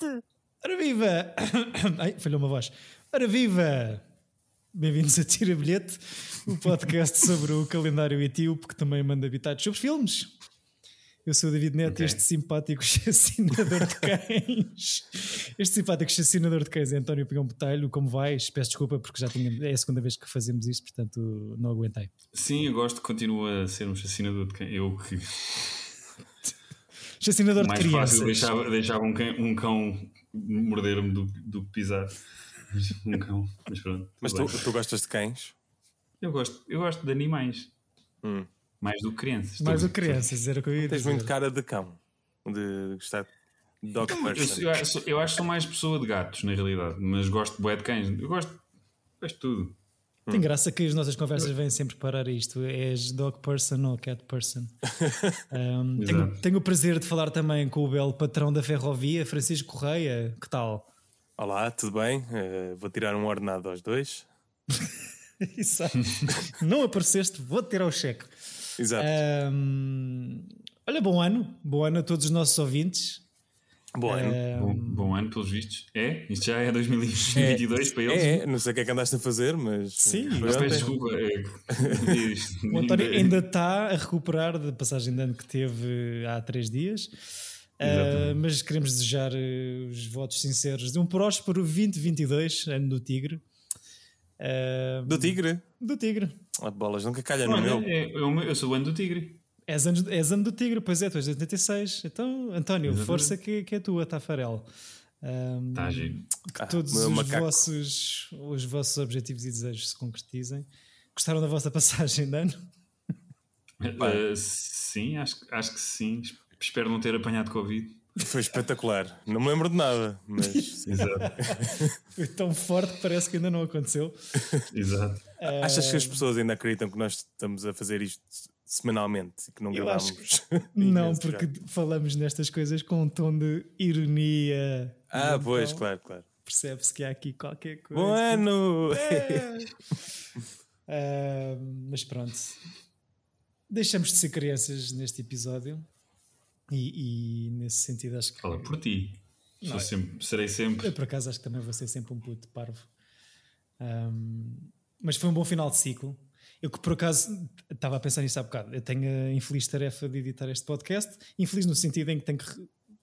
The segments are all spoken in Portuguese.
bilhete! Ora viva! Ai, falhou uma voz. Ora viva! Bem-vindos a Tira Bilhete, o podcast sobre o calendário etíope que também manda habitados sobre filmes. Eu sou o David Neto, Ok. este simpático chacinador de cães. Este simpático chacinador de cães é António Pigão Botelho. Como vais? Peço desculpa porque já tinha, é a segunda vez que fazemos isto, portanto não aguentei. Sim, eu gosto, continua a ser um chacinador de cão. Eu que Chacinador de mais crianças. fácil deixava, deixava um cão, um cão morder-me do, do que pisar. Mas Um cão, mas pronto. Mas tu, tu gostas de cães? Eu, gosto, eu gosto de animais, Hum. mais do que crianças. Mais do que crianças, era o que eu ia Tens muito cara de cão. De gostar de dog Eu, person. eu acho- eu acho que sou mais pessoa de gatos, na realidade, mas gosto de bué de cães. Eu gosto, gosto de tudo. Tem graça que as nossas conversas vêm sempre parar isto. És dog person ou cat person? Um, tenho, tenho o prazer de falar também com o belo patrão da ferrovia, Francisco Correia. Que tal? Olá, tudo bem? Eh, vou tirar um ordenado aos dois. Exato. Não apareceste, vou tirar o cheque. Exato. Um, olha, bom ano. Bom ano a todos os nossos ouvintes. Bom ano. Bom, bom ano, pelos vistos. É? Isto já é 2022 para eles? É, é, não sei o que é que andaste a fazer, mas. Sim. foi Mas peço desculpa. É, O António ainda está a recuperar da passagem de ano que teve há três dias. Uh, mas queremos desejar uh, os votos sinceros de um próspero 2022, ano do Tigre. Uh, Do tigre? Do Tigre. Ah, bolas, nunca calha no Olha, meu. é- é o meu- eu sou o ano do tigre. És ano, és ano do Tigre, pois é, tu és de 86. Então, António, Exatamente. força que, que é tua, Tafarel. Um, Está Tá, que Ah, todos os macaco. vossos, os vossos objetivos e desejos se concretizem. Gostaram da vossa passagem de ano? Uh, sim, acho, acho que sim. Espero não ter apanhado Covid. Foi espetacular. Não me lembro de nada, mas. Exato. Foi tão forte que parece que ainda não aconteceu. Exato. Achas que as pessoas ainda acreditam que nós estamos a fazer isto semanalmente e que não Eu gravamos? acho Não, porque já? falamos nestas coisas com um tom de ironia. Ah, Então, pois, claro, claro. Percebe-se que há aqui qualquer coisa. Bom ano! É. Ah, mas pronto. Deixamos de ser crianças neste episódio. E, e nesse sentido acho que. Fala por ti. Não, é- sempre, serei sempre. Eu por acaso acho que também vou ser sempre um puto parvo. Ahm, mas foi um bom final de ciclo. Eu que por acaso estava a pensar nisso há bocado. Eu tenho a infeliz tarefa de editar este podcast. Infeliz no sentido em que tenho que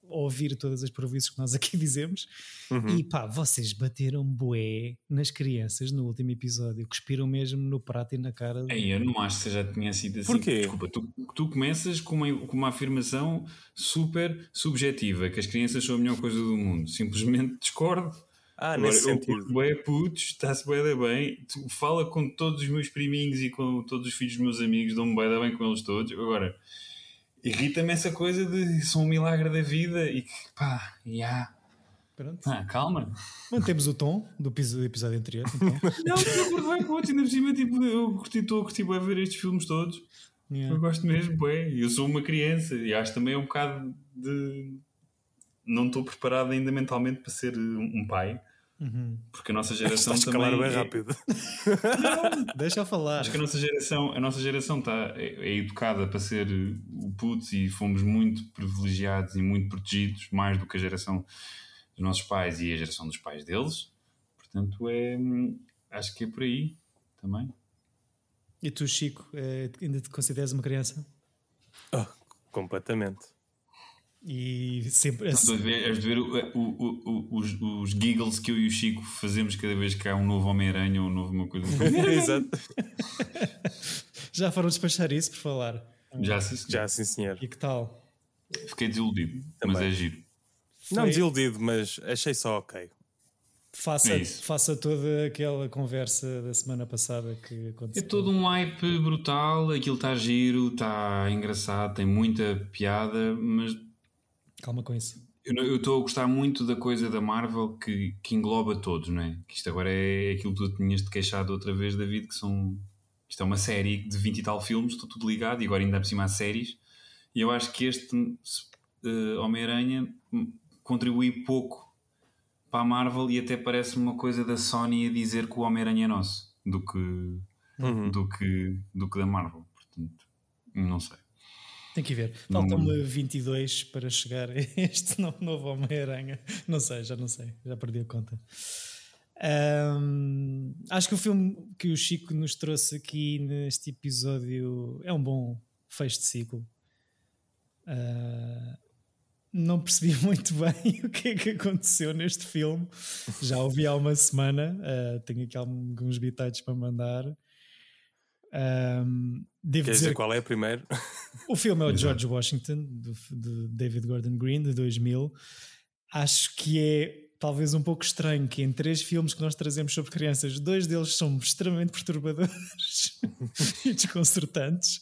ouvir todas as provícias que nós aqui dizemos. E pá, vocês bateram bué nas crianças no último episódio. Cuspiram mesmo no prato e na cara. Ei, eu não acho que já tinha sido assim. Porquê? Desculpa, tu, tu começas com uma, com uma afirmação super subjetiva, que as crianças são a melhor coisa do mundo. Simplesmente discordo. Ah, Agora, nesse sentido. bué putos, está-se bué da bem. Tu fala com todos os meus priminhos e com todos os filhos dos meus amigos, dou-me bué da bem com eles todos. Agora, irrita-me essa coisa de são um milagre da vida e que pá, já. Pronto. Ah, calma. Mantemos o tom do episódio anterior. então. Não, eu curto bem putos, ainda por cima, tipo, eu curti, estou a curtir bué ver estes filmes todos. Yeah. Eu gosto mesmo, bué. Eu sou uma criança e acho também um bocado de. Não estou preparado ainda mentalmente para ser um um pai, Uhum. porque a nossa geração Estás a também. escalar bem é- rápido. Deixa eu falar. Acho que a nossa geração, a nossa geração está, é, é educada para ser o putz e fomos muito privilegiados e muito protegidos, mais do que a geração dos nossos pais e a geração dos pais deles. Portanto, é, acho que é por aí também. E tu, Chico, eh, ainda te consideras uma criança? Oh, completamente. E sempre. Estou a ver, has de ver o- o- o- os, os giggles que eu e o Chico fazemos cada vez que há um novo Homem-Aranha ou um novo uma coisa. Exato. Já foram despachar isso por falar. Já assisti. Já, sim, senhor. E que tal? Fiquei desiludido, mas Também. é giro. Não Foi- desiludido, mas achei só ok. Faça, É faça toda aquela conversa da semana passada que É aconteceu. todo um hype brutal, aquilo está giro, está engraçado, tem muita piada, mas Calma com isso. eu estou a gostar muito da coisa da Marvel que, que engloba todos, não é? Que isto agora é aquilo que tu tinhas de queixado outra vez, David, que são. Isto é uma série de 20 e tal filmes, estou tudo ligado, e agora ainda por cima há séries. E eu acho que este eh, Homem-Aranha contribui pouco para a Marvel e até parece uma coisa da Sony a dizer que o Homem-Aranha é nosso do que, Uhum. do, que, do que da Marvel. Portanto, não sei. Tem que ver. Faltam-me 22 para chegar a este novo Homem-Aranha. Não sei, já não sei, já perdi a conta. Um, acho que o filme que o Chico nos trouxe aqui neste episódio é um bom fecho de ciclo. Uh, não percebi muito bem o que é que aconteceu neste filme. Já ouvi há uma semana, uh, tenho aqui alguns bitites para mandar. Um, devo Quer dizer, dizer qual é primeiro? O filme é o George Washington, de David Gordon Green, de 2000. Acho que é talvez um pouco estranho que em três filmes que nós trazemos sobre crianças, dois deles são extremamente perturbadores e desconcertantes.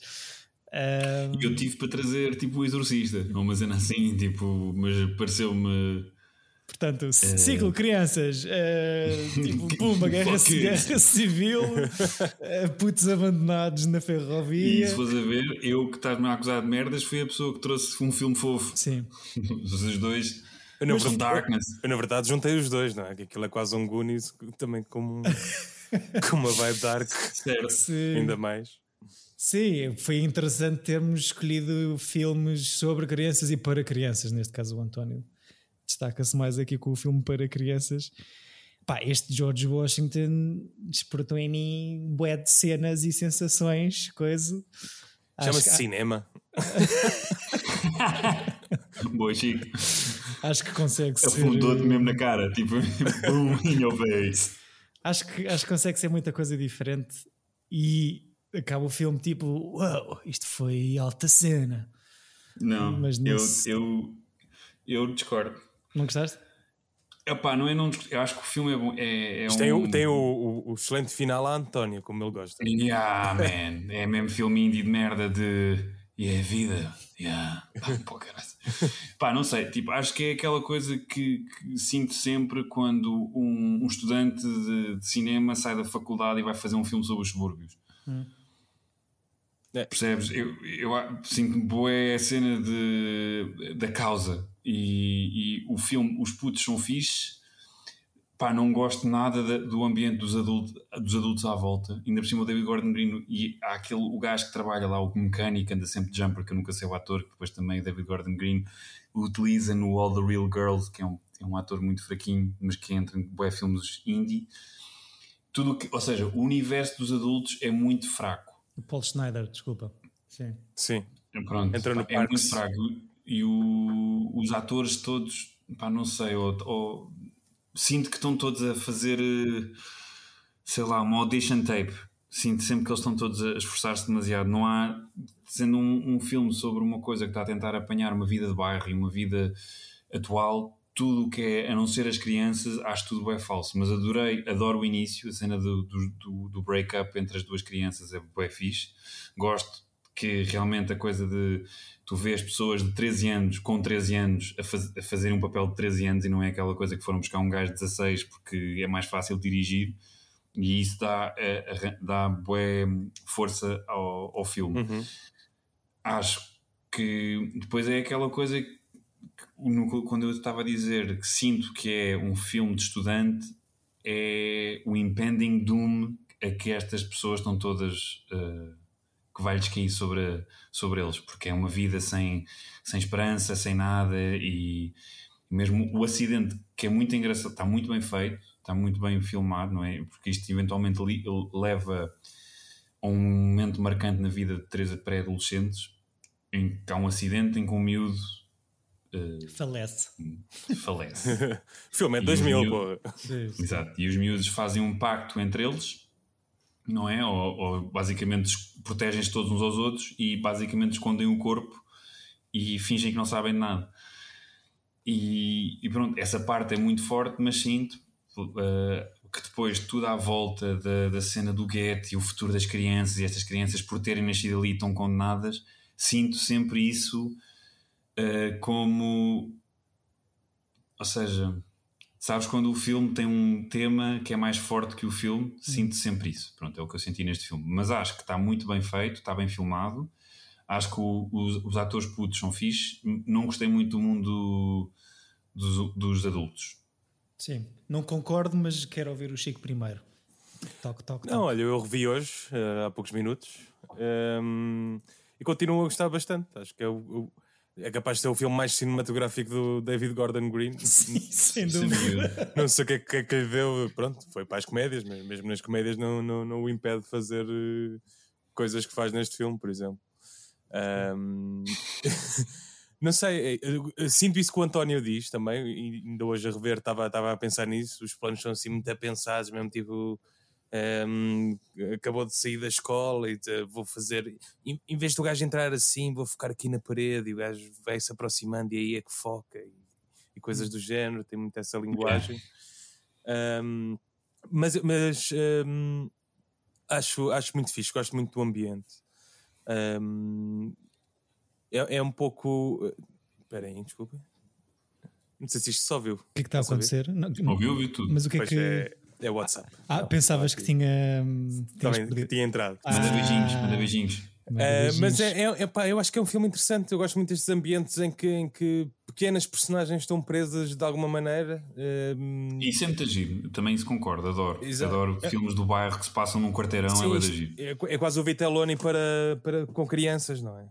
Um... Eu tive para trazer tipo o Exorcista, uma cena assim, tipo, mas pareceu-me. Portanto, uh... ciclo crianças, uh, tipo, pumba, guerra, guerra civil, uh, putos abandonados na ferrovia. E se fores a ver, eu que estás-me a acusar de merdas, fui a pessoa que trouxe um filme fofo. Sim. Os dois eu, na verdade, Darkness. Eu, na verdade, juntei os dois, não é? Que aquilo é quase um Goonies também com, com uma vibe dark. Certo. Ainda mais. Sim, foi interessante termos escolhido filmes sobre crianças e para crianças, neste caso o António. Destaca-se mais aqui com o filme para crianças. Pá, este George Washington despertou em mim bué de cenas e sensações, coisa. Chama-se que... cinema. Boa, Chico. Acho que consegue ser. Afundou-te mesmo na cara, tipo, boom in your face. Acho que, acho que consegue ser muita coisa diferente e acaba o filme tipo, uau, wow, isto foi alta cena. Não, mas eu, eu, eu discordo. Não gostaste? Epá, não é não Eu acho que o filme é bom. É, é um... Tem, o, tem o, o, o, excelente final à Antónia, como ele gosta. Yeah, man. É mesmo filme indie de merda de. E é a vida. Yeah. Pá, pô, Pá, não sei. Tipo, acho que é aquela coisa que, que sinto sempre quando um, um estudante de, de, cinema sai da faculdade e vai fazer um filme sobre os subúrbios. Hum. É. Percebes? Eu, eu sinto boa a cena de, da causa e, e, o filme, os putos são fixe. Pá, não gosto nada de, do ambiente dos, adultos dos adultos à volta. Ainda por cima o David Gordon Green e há aquele, o gajo que trabalha lá, o mecânico, anda sempre de jumper, que eu nunca sei o ator, que depois também o David Gordon Green utiliza no All the Real Girls, que é um, é um ator muito fraquinho, mas que entra em bué filmes indie. Tudo que, ou seja, o universo dos adultos é muito fraco o Paul Schneider, desculpa. Sim. Sim. Pronto, Entra no é muito fraco. E o, os atores todos, pá, não sei, ou, ou, sinto que estão todos a fazer, eh, sei lá, uma audition tape. Sinto sempre que eles estão todos a esforçar-se demasiado. Não há, sendo um, um filme sobre uma coisa que está a tentar apanhar uma vida de bairro e uma vida atual, tudo o que é, a não ser as crianças, acho tudo é falso. Mas adorei, adoro o início, a cena do, do, do break-up entre as duas crianças é bem fixe. Gosto que realmente a coisa de tu vês pessoas de 13 anos, com 13 anos, a, faz, a fazerem um papel de 13 anos e não é aquela coisa que foram buscar um gajo de 16 porque é mais fácil dirigir. E isso dá, é, dá boa força ao, ao filme. Uhum. Acho que depois é aquela coisa que no, quando eu estava a dizer que sinto que é um filme de estudante, é o impending doom a que estas pessoas estão todas. Uh, que vai-lhes cair sobre, sobre eles, porque é uma vida sem, sem esperança, sem nada, e, mesmo o acidente, que é muito engraçado, está muito bem feito, está muito bem filmado, não é? Porque isto eventualmente leva a um momento marcante na vida de três pré-adolescentes, em que há um acidente em que um miúdo Uh, falece. Falece. o filme é 2000, pô. Exato. E os miúdos fazem um pacto entre eles, não é? Ou, ou basicamente protegem-se todos uns aos outros e basicamente escondem o corpo e fingem que não sabem de nada. E, e pronto, essa parte é muito forte, mas sinto uh, que depois tudo à volta da, da cena do gueto e o futuro das crianças e estas crianças por terem nascido ali tão condenadas, sinto sempre isso uh, como. Ou seja, sabes quando o filme tem um tema que é mais forte que o filme? Sinto sempre isso. Pronto, é o que eu senti neste filme. Mas acho que está muito bem feito, está bem filmado. Acho que o, os, os, atores putos são fixes. Não gostei muito do mundo dos, dos adultos. Sim, não concordo, mas quero ouvir o Chico primeiro. Toque, toque, toque. Não, olha, eu revi hoje, uh, há poucos minutos. Um, e continuo a gostar bastante. Acho que é o, o é capaz de ser o filme mais cinematográfico do David Gordon Green. Sim, sem dúvida. não sei o que é que, é que lhe deu. Pronto, foi para as comédias, mas mesmo nas comédias não, não, não o impede de fazer uh, coisas que faz neste filme, por exemplo. Um... não sei, eh, sinto isso que o António diz também, ainda hoje a rever estava, estava a pensar nisso. Os planos são assim muito pensados, mesmo tipo um, acabou de sair da escola e vou fazer. Em, em, vez do gajo entrar assim, vou ficar aqui na parede e o gajo vai se aproximando e aí é que foca e, e coisas do género. Tem muito essa linguagem. Um, mas mas um, acho, acho muito fixe, gosto muito do ambiente. É, é, um pouco. Espera aí, desculpa. Não sei se isto só viu. O que é que está a acontecer? Não, ouviu, ouviu tudo. Mas o que é pois que. É é WhatsApp. Ah, não, pensavas que tinha. Também que tinha entrado. Ah, manda beijinhos, manda beijinhos. Uh, mas é, é, é pá, eu acho que é um filme interessante. Eu gosto muito destes ambientes em que, em que pequenas personagens estão presas de alguma maneira. Uh, e sempre é giro, também se concorda, adoro. Exato. Adoro é, filmes do bairro que se passam num quarteirão, sim, é giro. É, é quase o Vitelloni para, para, com crianças, não é?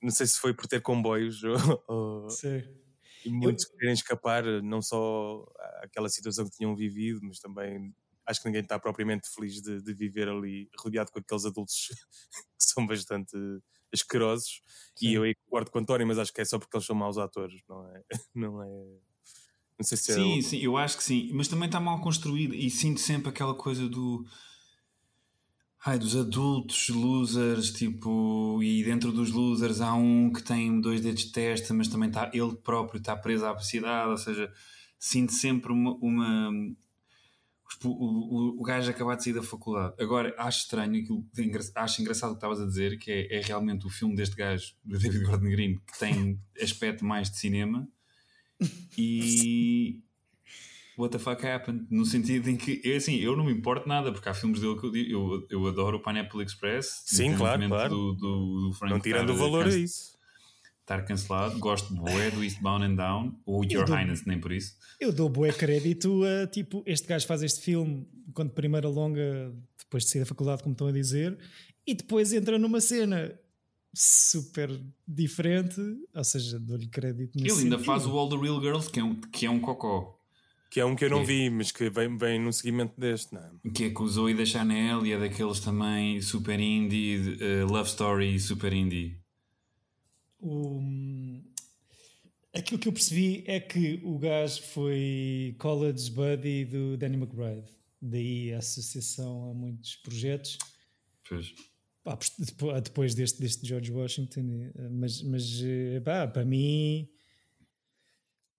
Não sei se foi por ter comboios ou, ou e muitos eu... querem escapar, não só àquela situação que tinham vivido, mas também acho que ninguém está propriamente feliz de, de, viver ali rodeado com aqueles adultos que são bastante asquerosos. Sim. E eu aí concordo com o António, mas acho que é só porque eles são maus atores, não é? Não é. Não sei se é sim, é. Sim, eu acho que sim, mas também está mal construído e sinto sempre aquela coisa do. Ai, dos adultos losers, tipo, e dentro dos losers há um que tem dois dedos de testa, mas também está, ele próprio está preso à obesidade, ou seja, sinto sempre uma, uma o, o, o gajo acabar de sair da faculdade. Agora, acho estranho, aquilo, acho engraçado o que estavas a dizer, que é, é, realmente o filme deste gajo, de David Gordon Green, que tem aspecto mais de cinema. E. What the fuck happened? No sentido em que, é assim, eu não me importo nada, porque há filmes dele que eu digo, eu, eu adoro o Pineapple Express. Sim, claro, claro. Do, do, do Frank não tirando o valor a isso estar cancelado. Gosto de boé do Eastbound and Down, ou Your dou, Highness, nem por isso. Eu dou boé crédito a tipo, este gajo faz este filme quando primeira longa, depois de sair da faculdade, como estão a dizer, e depois entra numa cena super diferente, ou seja, dou-lhe crédito Ele ainda faz o All the Real Girls, que é um, que é um cocó. Que é um que eu não que vi, mas que vem, vem no seguimento deste, não é? Que é com o Zoe da Chanel e é daqueles também super indie, uh, love story super indie o, aquilo que eu percebi é que o gajo foi college buddy do Danny McBride. Daí a associação a muitos projetos. Pois. depois deste, deste George Washington. Mas, mas pá, para mim.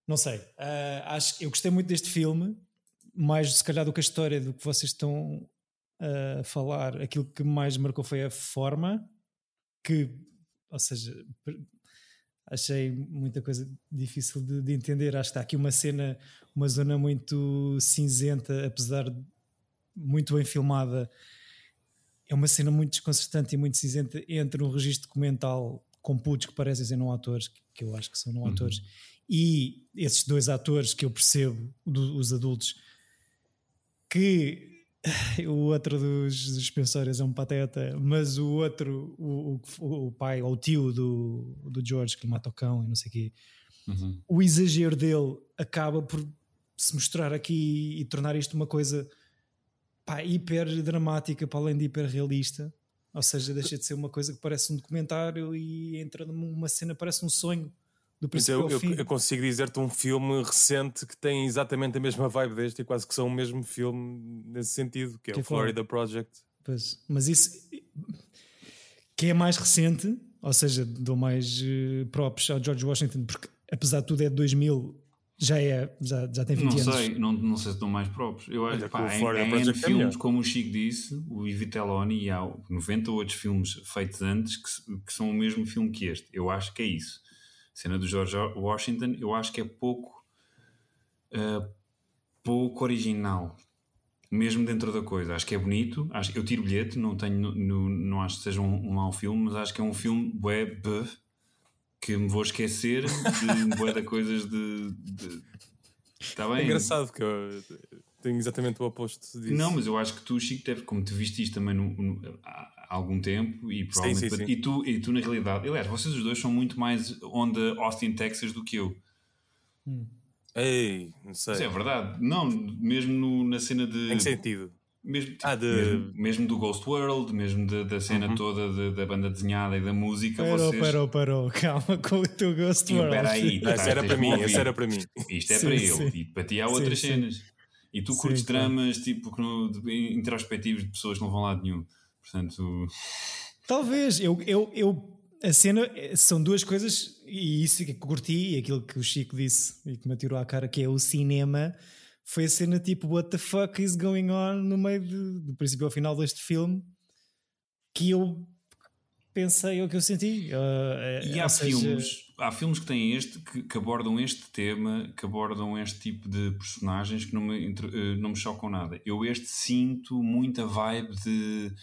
Não sei. Uh, acho, eu gostei muito deste filme. Mais se calhar do que a história do que vocês estão a falar. Aquilo que mais marcou foi a forma. Que ou seja, achei muita coisa difícil de, de, entender. Acho que está aqui uma cena, uma zona muito cinzenta, apesar de muito bem filmada. É uma cena muito desconcertante e muito cinzenta entre um registro documental com putos que parecem ser não atores, que eu acho que são não uhum. E esses dois atores que eu percebo, do, os adultos, que o outro dos, dos pensórios é um pateta, mas o outro, o, o, o, pai ou o tio do, do George que mata o cão e não sei o quê, uhum. o exagero dele acaba por se mostrar aqui e tornar isto uma coisa pá, hiper dramática para além de hiper realista. Ou seja, deixa de ser uma coisa que parece um documentário e entra numa cena, parece um sonho do princípio eu, eu, eu, consigo dizer-te um filme recente que tem exatamente a mesma vibe deste e quase que são o mesmo filme nesse sentido, que é que o Florida Project. Pois, mas isso que é mais recente, ou seja, dou mais uh, props ao George Washington, porque apesar de tudo é de 2000, já, é, já, já tem 20 não anos. Sei, não, não sei se dou mais props. Eu acho que em, em, em filmes, é como o Chico disse, o Iviteloni e há 90 outros filmes feitos antes que, que são o mesmo filme que este. Eu acho que é isso cena do George Washington, eu acho que é pouco uh, pouco original mesmo dentro da coisa, acho que é bonito acho, eu tiro bilhete, não tenho no, não acho que seja um, um mau filme, mas acho que é um filme web que me vou esquecer de bué de coisas de, de... Está bem? É engraçado que eu tenho exatamente o oposto disso. Não, mas eu acho que tu, Chico, deve, como te viste isto também no, no, há algum tempo e provavelmente. sim, sim. E, tu, e tu, na realidade, aliás, vocês os dois são muito mais onda Austin, Texas do que eu. Ei, não sei. Isso é verdade. Não, mesmo no- na cena de. Em que sentido? Mesmo, tipo, Ah, de- mesmo, mesmo do Ghost World, mesmo da, da cena toda de- da banda desenhada e da música. Parou, vocês... parou, parou. Calma com o teu Ghost E World. espera aí, Não, isso era para mim, de isso era para mim. Isto é Sim, para eu. sim. E para ti há Sim, outras sim. cenas. E tu Sim, curtes claro. dramas tipo que de- introspectivos de pessoas que não vão lá de nenhum. Portanto, Talvez. Eu, eu, eu, a cena eh, são duas coisas, e isso que curti, e aquilo que o Chico disse e que me atirou à cara, que é o cinema, foi a cena tipo, what the fuck is going on no meio de- do princípio ao final deste filme, que eu pensei, é o que eu senti. Uh, E há seja, filmes, há filmes que têm este que, que abordam este tema, que abordam este tipo de personagens que não me, eh, não me chocam nada. Eu este sinto muita vibe de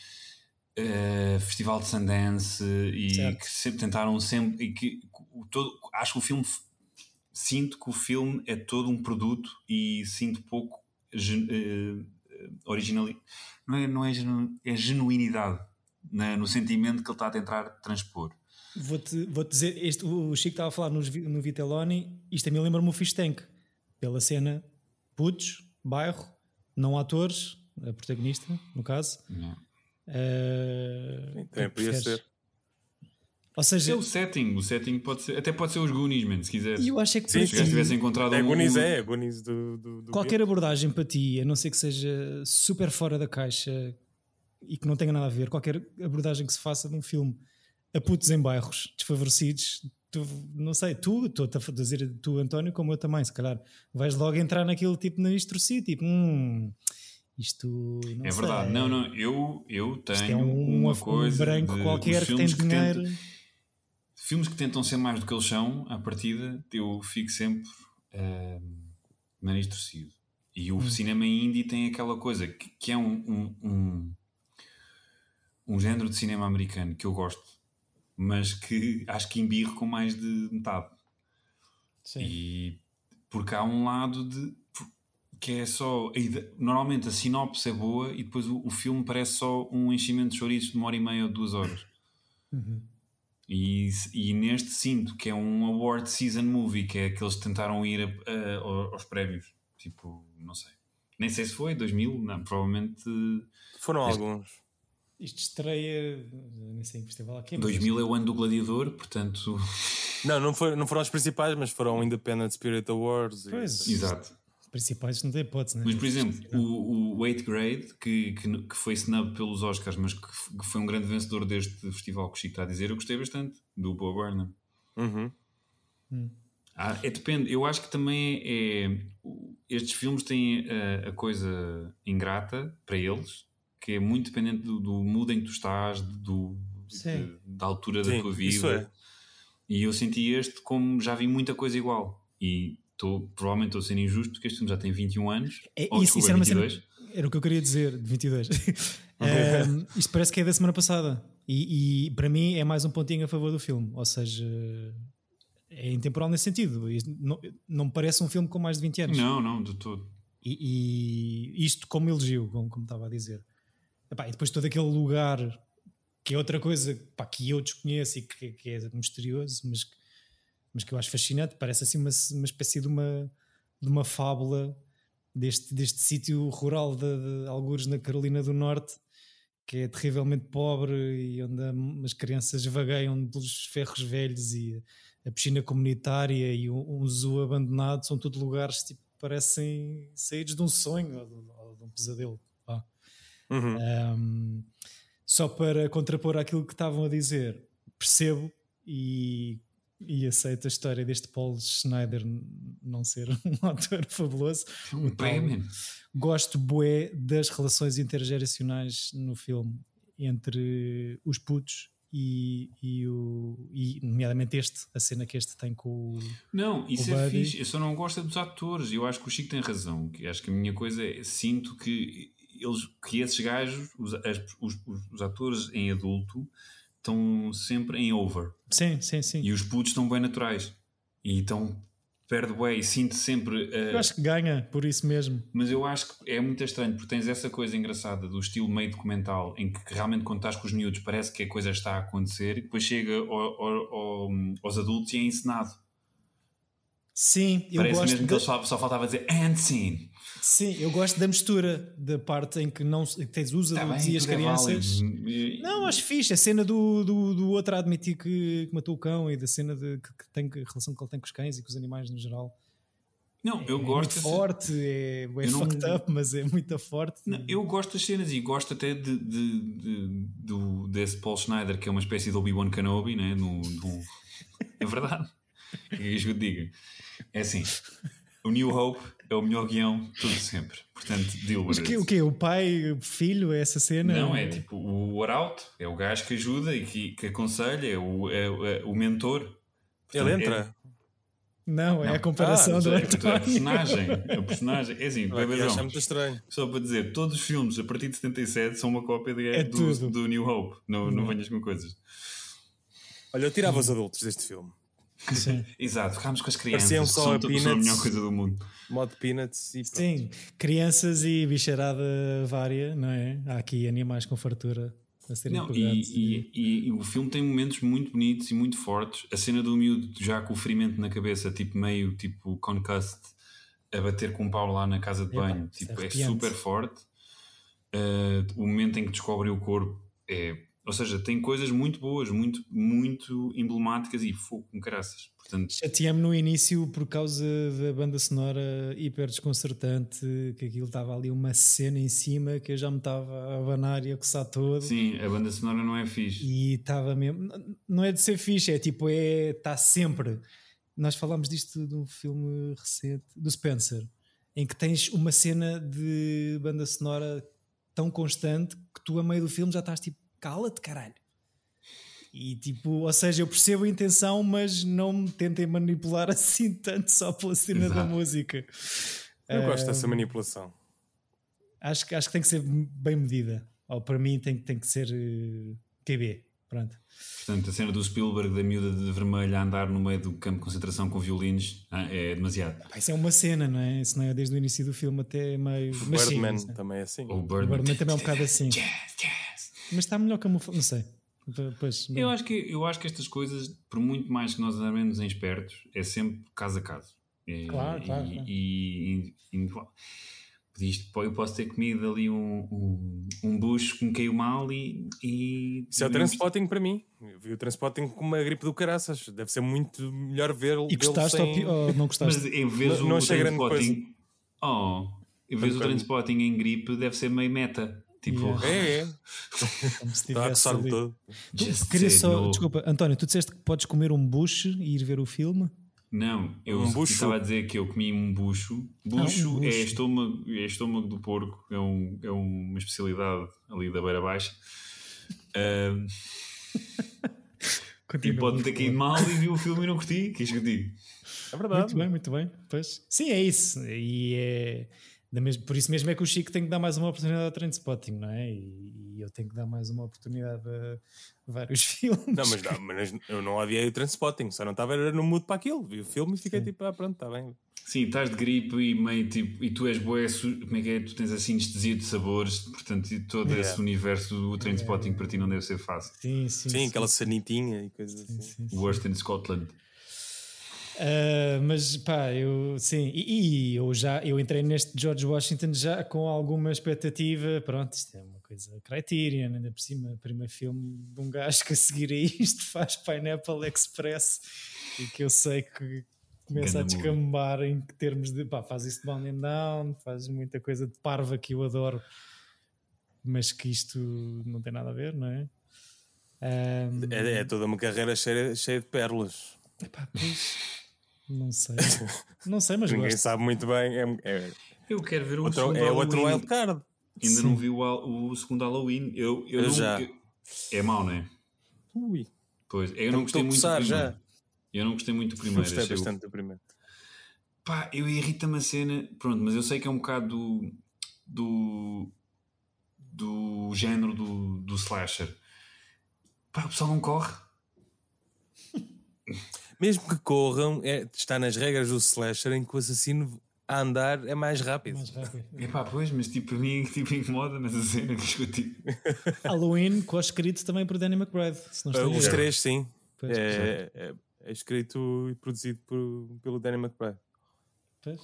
eh, Festival de Sundance e Certo. que sempre tentaram sempre e que o todo, acho que o filme sinto que o filme é todo um produto e sinto pouco eh, originalidade não é, não é, genu- é genuinidade na- no sentimento que ele está a tentar transpor. Vou-te vou dizer, este, o Chico estava a falar nos, vi- no Vitelloni, isto a mim lembra-me o Fish Tank, pela cena putos, bairro, não atores, a protagonista, no caso. Yeah. Uh, também podia preferes? ser. Ou É seja, o setting, o setting pode ser, até pode ser os Goonies, man, se quiseres. eu acho é que Sim, Se os gajos ti, tivessem encontrado É um. Goonies, é, é Goonies do, do, do qualquer abordagem para ti, a não ser que seja super fora da caixa e que não tenha nada a ver, qualquer abordagem que se faça de um filme a putos em bairros desfavorecidos, tu, não sei, tu, estou-te a dizer tu, António, como eu também, se calhar vais logo entrar naquele tipo na instrução, tipo, hum, isto não É sei, verdade, não, não, eu, eu isto tenho é um, uma um coisa. branco de- qualquer que tem filmes dinheiro. tentam- filmes que tentam ser mais do que eles são, à partida, eu fico sempre uh, nariz torcido. E Hum. o cinema indie tem aquela coisa que, que é um, um, um, um género de cinema americano que eu gosto, mas que acho que embirro com mais de metade. Sim. E porque há um lado de que é só normalmente a sinopse é boa e depois o, o filme parece só um enchimento de chouriços de uma hora e meia ou duas horas. Uhum. E, e neste sinto que é um award season movie, que é que eles tentaram ir a- a- aos prémios. Tipo, não sei. Nem sei se foi 2000, não, provavelmente Foram Este- alguns. Isto estreia, nem sei em que festival aqui, mas 2000 é o ano do Gladiador, portanto. Não, não, foi, não foram os principais, mas foram Independent Spirit Awards. e- Pois. Exato. os principais não tem hipótese, né? Mas, por exemplo, o, o 8 Grade, que, que, que foi snub pelos Oscars, mas que, que foi um grande vencedor deste festival que o Chico está a dizer, eu gostei bastante do Bob Burnham. Uhum. Ah, é, depende, eu acho que também é. o- Estes filmes têm a, a coisa ingrata para eles, que é muito dependente do, do mood em que tu estás, do, Sim. de- da altura da Sim, tua isso vida. é. E eu senti este como já vi muita coisa igual. E estou, provavelmente estou a ser injusto porque este filme já tem 21 anos. É, ou, isso, desculpa, isso era uma cena- 22. era o que eu queria dizer, de 22. Ahm, isto parece que é da semana passada. E, e para mim é mais um pontinho a favor do filme. Ou seja, é intemporal nesse sentido. Isto não, não me parece um filme com mais de 20 anos. Não, não, de todo. E, e isto como elogio, como, como estava a dizer. Epá, e depois todo aquele lugar que é outra coisa que eu desconheço e que, que é misterioso, mas, que- mas que eu acho fascinante. Parece assim uma, uma espécie de uma, de uma fábula deste, deste sítio rural de, de algures na Carolina do Norte que é terrivelmente pobre e onde as crianças vagueiam pelos ferros velhos e a piscina comunitária e um, zoo abandonado são todos lugares tipo parecem saídos de um sonho ou de, ou de um pesadelo. Uhum. Um, só para contrapor aquilo que estavam a dizer, percebo e, e aceito a história deste Paul Schneider não ser um ator fabuloso. Um man. Gosto bué das relações intergeracionais no filme entre os putos e, e o e nomeadamente este, a cena que este tem com o Não, isso O é fixe. Eu só não gosto é dos atores. Eu acho que o Chico tem razão. Acho que a minha coisa é sinto que eles, que esses gajos, os, as- os, os- atores em adulto, estão sempre em over. Sim, sim, sim. E os putos estão bem naturais. E estão perde way e sinto sempre. Uh, eu acho que ganha por isso mesmo. Mas eu acho que é muito estranho porque tens essa coisa engraçada do estilo meio documental em que realmente quando estás com os miúdos parece que a coisa está a acontecer e depois chega ao, ao, ao, aos adultos e é ensinado. Sim, eu Parece gosto mesmo de... que ele só, só faltava dizer and scene. Sim, eu gosto da mistura da parte em que não tens os tá adultos e as é crianças. É não, acho fixe. A cena do, do, do outro a admitir que, que, matou o cão e da cena de que, que tem a relação que ele tem com os cães e com os animais no geral. Não, eu é gosto. É muito forte, é, é fucked não... up, mas é muito forte. Não, eu gosto das cenas e gosto até de, de, de, do, desse Paul Schneider, que é uma espécie de Obi-Wan Kenobi, né? no, no... é verdade. É isso que eu diga. É assim, o New Hope é o melhor guião de tudo sempre. Portanto, deal Mas que, o quê? O pai, o filho, é essa cena? Não, é tipo o arauto, é o gajo que ajuda e que, que aconselha, é o, é, é o mentor. Portanto, Ele entra. É... Não, é não. a comparação ah, do é, a personagem. A personagem. É assim, é muito estranho. Só para dizer, todos os filmes a partir de 77 são uma cópia de, é do, do, New Hope. Não, não venhas com coisas. Olha, eu tirava os adultos deste filme. Sim. Exato, ficámos com as crianças. Pareciam só a peanuts, a melhor coisa do mundo. Modo peanuts e Sim, crianças e bicharada vária, não é? Há aqui animais com fartura a serem não, e, e, e, e, o filme tem momentos muito bonitos e muito fortes. A cena do miúdo já com o ferimento na cabeça, tipo meio tipo concussed, a bater com o pau lá na casa de banho, é, tipo, é, super forte. Uh, o momento em que descobre o corpo é ou seja, tem coisas muito boas, muito, muito emblemáticas e fogo com caraças. Portanto... Chateei-me no início por causa da banda sonora hiper desconcertante, que aquilo estava ali uma cena em cima que eu já me estava a abanar e a coçar todo. Sim, a banda sonora não é fixe. E estava mesmo. Não é de ser fixe, é tipo, é. Está sempre. Nós falámos disto de um filme recente, do Spencer, em que tens uma cena de banda sonora tão constante que tu, a meio do filme, já estás tipo cala-te, caralho. E tipo, ou seja, eu percebo a intenção, mas não me tentem manipular assim tanto só pela cena Exato. da música. Eu uh, gosto dessa manipulação. Acho, acho que tem que ser bem medida. Ou para mim tem, tem que ser uh, QB. Pronto. Portanto, a cena do Spielberg da miúda de vermelho a andar no meio do campo de concentração com violinos ah, é demasiado. isso é uma cena, não é? Isso não é desde o início do filme até meio. O Birdman sim, também é assim. O Birdman. o Birdman também é um bocado assim. Mas está melhor que a Não sei. Pois, eu, acho que, eu acho que estas coisas, por muito mais que nós andemos em espertos, é sempre caso a caso. É, claro, e, claro. E, e, e, isto, eu posso ter comido ali um, um, um bucho que me caiu mal e. e Isso é o transporting para mim. Eu vi o transporting com uma gripe do caraças. Deve ser muito melhor ver E gostaste sem... ou, ou, não gostaste? Mas em vez não, não achei grande coisa. Oh, em vez do transporting em gripe, deve ser meio meta. Tipo, yeah. é, é. Como se tivesse ali. todo. Tu, queria só, no... desculpa, António, tu disseste que podes comer um bucho e ir ver o filme? Não, eu um estava a dizer que eu comi um bucho. Bucho, ah, um bucho. É, estômago, é estômago do porco, é, um, é uma especialidade ali da beira baixa. Uh, e pode-me ter caído mal e vi o filme e não curti. Quis que eu digo? É verdade. Muito bem, muito bem. Pois. Sim, é isso. E é mesmo, por isso mesmo é que o Chico tem que dar mais uma oportunidade ao Trendspotting, não é? E, e, eu tenho que dar mais uma oportunidade a vários filmes. Não, mas, não, mas eu não odiei o Trendspotting, só não estava no mood para aquilo. Vi o filme e fiquei Sim. tipo, ah, pronto, está bem. Sim, estás de gripe e meio tipo, e tu és boé, como é que é? Tu tens assim anestesia de sabores, portanto, todo yeah. esse universo do Trendspotting yeah. para ti não deve ser fácil. Sim, sim. Sim, sim. aquela sanitinha e coisas sim, assim. Sim, Worst in Scotland. Uh, mas pá, eu sim, e, e, eu já eu entrei neste George Washington já com alguma expectativa. Pronto, isto é uma coisa Criterion, ainda por cima, primeiro filme de um gajo que a seguir a isto faz Pineapple Express e que eu sei que começa a descambar em termos de pá, faz isso de Bound and Down, faz muita coisa de parva que eu adoro, mas que isto não tem nada a ver, não é? Um, é, é, toda uma carreira cheia, cheia de pérolas. Epá, pois. Não sei. Não sei, mas Ninguém gosto. sabe muito bem. É, é, eu quero ver o outro, segundo É Halloween. outro wildcard. Ainda Sim. não vi o, o, segundo Halloween. Eu, eu, eu não, já. Eu, é mau, não é? Ui. Pois, eu não gostei muito do primeiro. Já. Eu não gostei muito do primeiro. Gostei bastante do primeiro. Pá, eu irrita-me a cena. Pronto, mas eu sei que é um bocado do. do, do género do, do slasher. Pá, o pessoal não corre. mesmo que corram, é, está nas regras do slasher em que o assassino a andar é mais rápido. Mais rápido. Epá, pois, mas tipo, para mim tipo, incomoda nessa cena que eu tipo. Halloween, co-escrito também por Danny McBride. Se não estou Uh, em os três, sim. Pois, É, é- é escrito e produzido por- pelo Danny McBride. pois.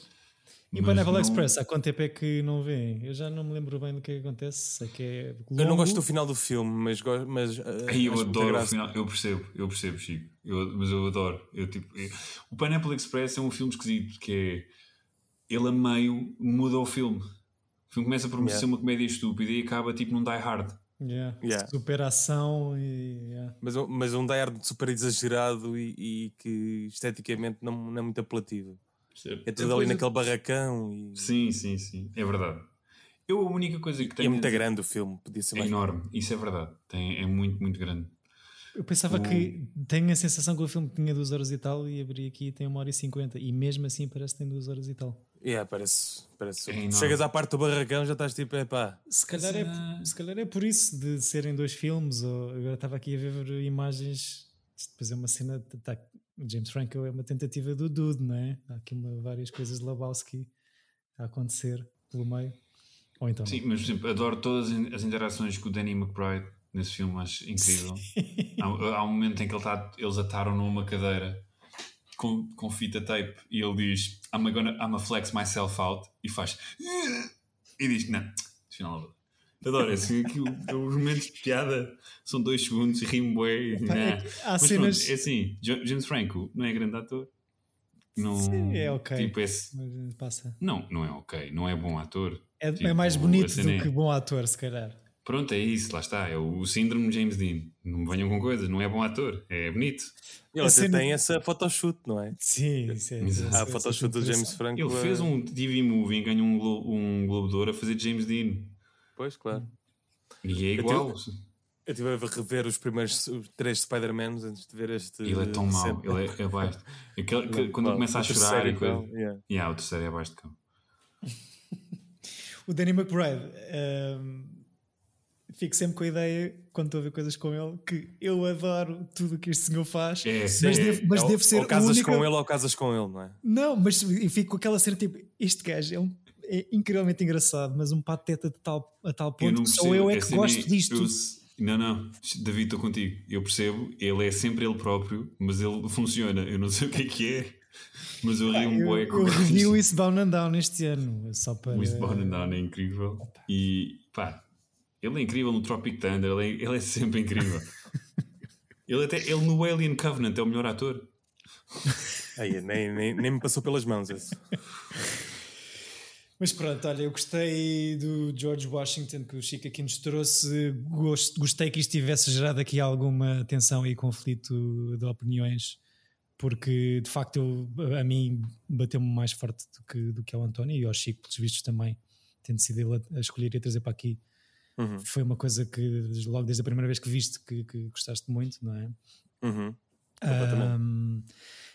E Pineapple não- Express, há quanto tempo é que não vêem? Eu já não me lembro bem do que é acontece. Sei que é Eu não longo. gosto do final do filme, mas, mas uh, Aí eu adoro o final, eu percebo, eu percebo, Chico. Eu- mas eu adoro. Eu, tipo, eu- o Pineapple Express é um filme esquisito, que é ele a meio muda o filme. O filme começa por Yeah. ser uma comédia estúpida e acaba tipo num Die Hard. Yeah. Yeah. Superação e. yeah. Mas, um- mas um Die Hard super exagerado e, e que esteticamente não, não é muito apelativo. É tudo ali naquele barracão e, Sim, sim, sim, é verdade. Eu a única coisa que e é tenho. muito a dizer- grande o filme. Podia ser É mais enorme, isso é verdade. Tem, é muito, muito grande. Eu pensava O- que tenho a sensação que o filme tinha 2 horas e tal e abri aqui e tem 1 hora e 50 e mesmo assim parece que tem 2 horas e tal. Yeah, parece, parece. É enorme. Chegas à parte do barracão já estás tipo, epá. Se calhar, é, se calhar é por isso de serem dois filmes. Ou, agora estava aqui a ver imagens. Depois é uma cena. Tá, James Franco é uma tentativa do Dude, não é? Há aqui uma- várias coisas de Lebowski a acontecer pelo meio. Ou então. Sim, mas por exemplo, adoro todas as interações com o Danny McBride nesse filme, acho incrível. Há, há um momento em que ele tá, eles ataram numa cadeira com, com fita tape e ele diz I'm gonna I'm a flex myself out e faz e diz não, afinal. Adoro assim, aquilo, os momentos de piada são dois segundos e rimo e, Pá, é que há Mas cenas. pronto, é assim, James Franco não é grande ator. Não, Sim, é ok. Tipo, esse, Mas passa. não, não é ok, não é bom ator. É, é Tipo, mais a bonito do é- que bom ator, se calhar. Pronto, é isso, lá está. É o síndrome de James Dean. Não me venham com coisas, não é bom ator, é bonito. Ele até cena- tem essa photoshoot, não é? Sim, é. Exato. é- a é photoshoot do. James Franco. Ele é- fez um TV movie e ganhou um, Glo um Globo de Ouro a fazer James Dean. Pois, claro. E é Eu igual. Eu estive a rever os primeiros os três Spider-Mans antes de ver este. Ele é tão mau, ele é, é abaixo. Aquele, que- é quando ele começa a O chorar e terceiro, coisa. então, yeah. E yeah, o terceiro é abaixo de cão. O Danny McBride, ehm, fico sempre com a ideia, quando estou a ver coisas com ele, que eu adoro tudo o que este senhor faz, É, mas, sim. devo, mas É, devo ser ou casas o único... com ele ou casas com ele, não é? Não, mas fico com aquela cena tipo, este gajo é, um- é incrivelmente engraçado, mas um pateta de tal, a tal Eu ponto só percebo. eu é que essa gosto disto. eu não, não, David, estou contigo. Eu percebo, ele é sempre ele próprio, mas ele funciona. Eu não sei o que é que é, mas eu ri um eu, bué com eu revi o Eastbound and Down este ano, só para... O Eastbound and Down é incrível. E pá, ele é incrível no Tropic Thunder, ele é, ele é sempre incrível. ele, até, ele no Alien Covenant é o melhor ator. Aí, nem, nem, nem me passou pelas mãos esse. Mas pronto, olha, eu gostei do George Washington que o Chico aqui nos trouxe. Gost- Gostei que isto tivesse gerado aqui alguma tensão e conflito de opiniões, porque de facto eu- a mim bateu-me mais forte do que, do que ao António e ao Chico, pelos vistos também, tendo sido ele a, a escolher e a trazer para aqui. Uhum. Foi uma coisa que logo desde a primeira vez que viste que, que gostaste muito, não é? Uhum. Completamente. Um,